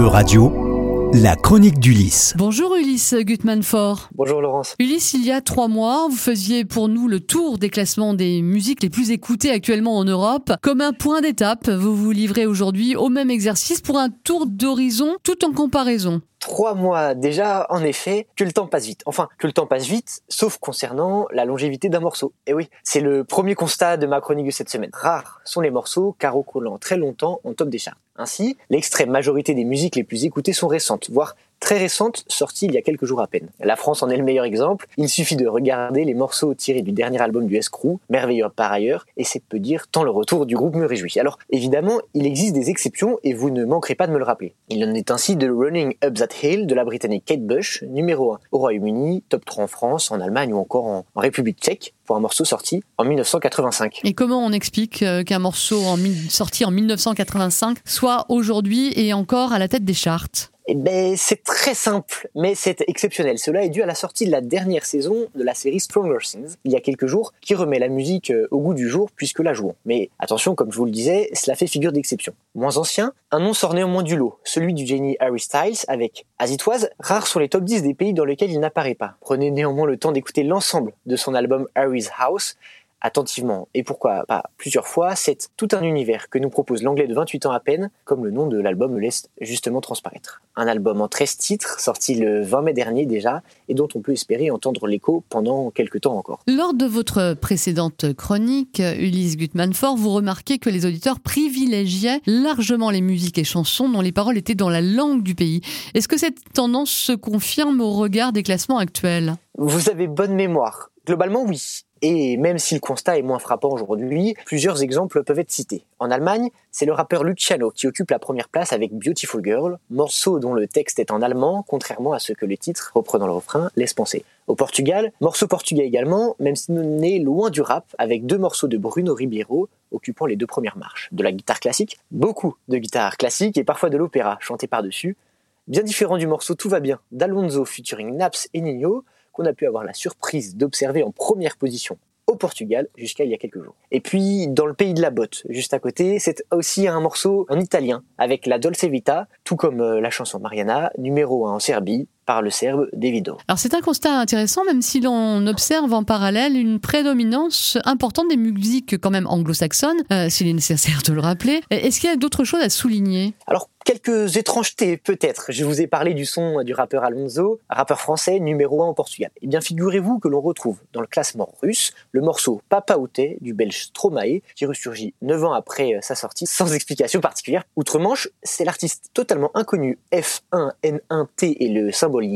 E-Radio, la chronique d'Ulysse. Bonjour Ulysse Gutmanfort. Bonjour Laurence. Ulysse, il y a trois mois, vous faisiez pour nous le tour des classements des musiques les plus écoutées actuellement en Europe. Comme un point d'étape, vous vous livrez aujourd'hui au même exercice pour un tour d'horizon tout en comparaison trois mois déjà, en effet, que le temps passe vite. Enfin, que le temps passe vite, sauf concernant la longévité d'un morceau. Et oui, c'est le premier constat de ma chronique de cette semaine. Rares sont les morceaux carocolant très longtemps en top des charts. Ainsi, l'extrême majorité des musiques les plus écoutées sont récentes, voire très récentes, sorties il y a quelques jours à peine. La France en est le meilleur exemple. Il suffit de regarder les morceaux tirés du dernier album du S-Crew, merveilleux par ailleurs, et c'est peu dire tant le retour du groupe me réjouit. Alors, évidemment, il existe des exceptions et vous ne manquerez pas de me le rappeler. Il en est ainsi de Running Up That Hill de la britannique Kate Bush, numéro 1 au Royaume-Uni, top 3 en France, en Allemagne ou encore en, République tchèque pour un morceau sorti en 1985. Et comment on explique euh, qu'un morceau sorti en 1985 soit aujourd'hui et encore à la tête des charts? Ben, c'est très simple, mais c'est exceptionnel. Cela est dû à la sortie de la dernière saison de la série Stronger Things, il y a quelques jours, qui remet la musique euh, au goût du jour puisque la jouons. Mais attention, comme je vous le disais, cela fait figure d'exception. Moins ancien, un nom sort néanmoins du lot, celui du génie Harry Styles avec As It Was, rare sur les top 10 des pays dans lesquels il n'apparaît pas. Prenez néanmoins le temps d'écouter l'ensemble de son album Harry's House, attentivement et pourquoi pas plusieurs fois, c'est tout un univers que nous propose l'anglais de 28 ans à peine, comme le nom de l'album le laisse justement transparaître. Un album en 13 titres, sorti le 20 mai dernier déjà, et dont on peut espérer entendre l'écho pendant quelques temps encore. Lors de votre précédente chronique, Ulysse Gutmanfort, vous remarquez que les auditeurs privilégiaient largement les musiques et chansons dont les paroles étaient dans la langue du pays. Est-ce que cette tendance se confirme au regard des classements actuels? Vous avez bonne mémoire. Globalement, oui. Et même si le constat est moins frappant aujourd'hui, plusieurs exemples peuvent être cités. En Allemagne, c'est le rappeur Luciano qui occupe la première place avec Beautiful Girl, morceau dont le texte est en allemand, contrairement à ce que le titre, reprenant le refrain, laisse penser. Au Portugal, morceau portugais également, même si nous est loin du rap, avec deux morceaux de Bruno Ribeiro occupant les deux premières marches. De la guitare classique, beaucoup de guitare classique et parfois de l'opéra chanté par-dessus. Bien différent du morceau Tout va bien d'Alonso featuring Naps et Nino, qu'on a pu avoir la surprise d'observer en première position au Portugal jusqu'à il y a quelques jours. Et puis dans le pays de la botte, juste à côté, c'est aussi un morceau en italien avec la Dolce Vita, tout comme euh, la chanson Mariana, numéro 1 en Serbie, par le serbe Davido. Alors c'est un constat intéressant, même si l'on observe en parallèle une prédominance importante des musiques quand même anglo-saxonnes, euh, s'il est nécessaire de le rappeler. Est-ce qu'il y a d'autres choses à souligner? Alors quelques étrangetés peut-être. Je vous ai parlé du son du rappeur Alonso, rappeur français numéro 1 au Portugal. Eh bien figurez-vous que l'on retrouve dans le classement russe le morceau Papa Outé du belge Stromae qui ressurgit 9 ans après euh, sa sortie sans explication particulière. Outre-Manche, c'est l'artiste totalement inconnu F1N1T et le symbole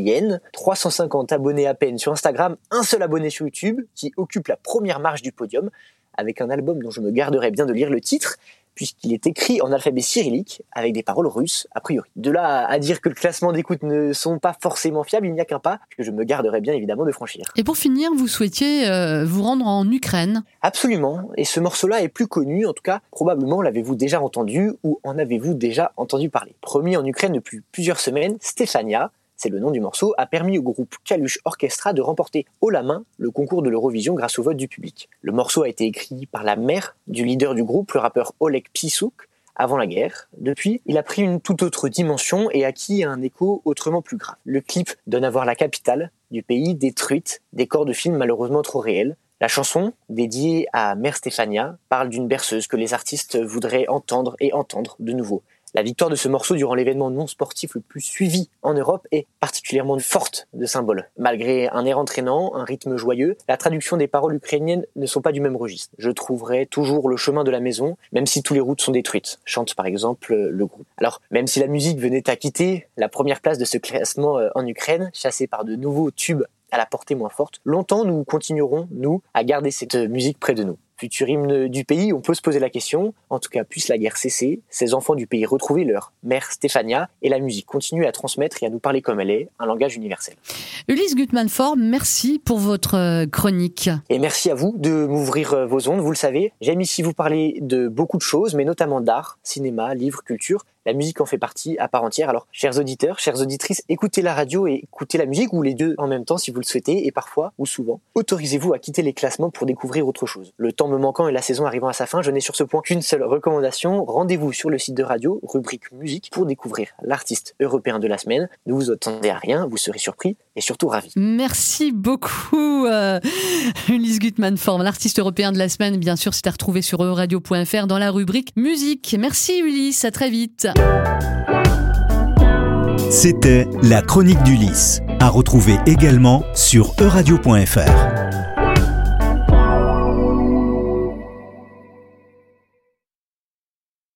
350 abonnés à peine sur Instagram, un seul abonné sur YouTube, qui occupe la première marche du podium, avec un album dont je me garderai bien de lire le titre, puisqu'il est écrit en alphabet cyrillique avec des paroles russes a priori. De là à dire que le classement d'écoute ne sont pas forcément fiables, il n'y a qu'un pas que je me garderai bien évidemment de franchir. Et pour finir, vous souhaitiez euh, vous rendre en Ukraine Absolument, et ce morceau-là est plus connu, en tout cas probablement l'avez-vous déjà entendu ou en avez-vous déjà entendu parler. Promis en Ukraine depuis plusieurs semaines, Stefania, c'est le nom du morceau, a permis au groupe Kalush Orchestra de remporter haut la main le concours de l'Eurovision grâce au vote du public. Le morceau a été écrit par la mère du leader du groupe, le rappeur Oleg Psisuk, avant la guerre. Depuis, il a pris une toute autre dimension et acquis un écho autrement plus grave. Le clip donne à voir la capitale du pays détruite, des corps de films malheureusement trop réels. La chanson, dédiée à Mère Stéphania, parle d'une berceuse que les artistes voudraient entendre et entendre de nouveau. La victoire de ce morceau durant l'événement non sportif le plus suivi en Europe est particulièrement forte de symbole. Malgré un air entraînant, un rythme joyeux, la traduction des paroles ukrainiennes ne sont pas du même registre. Je trouverai toujours le chemin de la maison, même si toutes les routes sont détruites, chante par exemple le groupe. Alors, même si la musique venait à quitter la première place de ce classement euh, en Ukraine, chassée par de nouveaux tubes à la portée moins forte, longtemps nous continuerons, nous, à garder cette musique près de nous futur hymne du pays, on peut se poser la question, en tout cas puisse la guerre cesser, ces enfants du pays retrouver leur mère Stéphania, et la musique continue à transmettre et à nous parler comme elle est, un langage universel. Ulysse Gutmann-Fort, merci pour votre euh, chronique. Et merci à vous de m'ouvrir euh, vos ondes, vous le savez. J'aime ici vous parler de beaucoup de choses, mais notamment d'art, cinéma, livres, culture. La musique en fait partie à part entière. Alors, chers auditeurs, chères auditrices, écoutez la radio et écoutez la musique, ou les deux en même temps si vous le souhaitez, et parfois, ou souvent, autorisez-vous à quitter les classements pour découvrir autre chose. Le temps me manquant et la saison arrivant à sa fin, je n'ai sur ce point qu'une seule recommandation. Rendez-vous sur le site de radio, rubrique musique, pour découvrir l'artiste européen de la semaine. Ne vous attendez à rien, vous serez surpris et surtout ravi. Merci beaucoup, euh, Ulysse Gutmann-Form, l'artiste européen de la semaine. Bien sûr, c'est à retrouver sur euradio.fr dans la rubrique musique. Merci Ulysse, à très vite. C'était la chronique d'Ulysse, à retrouver également sur euradio.fr.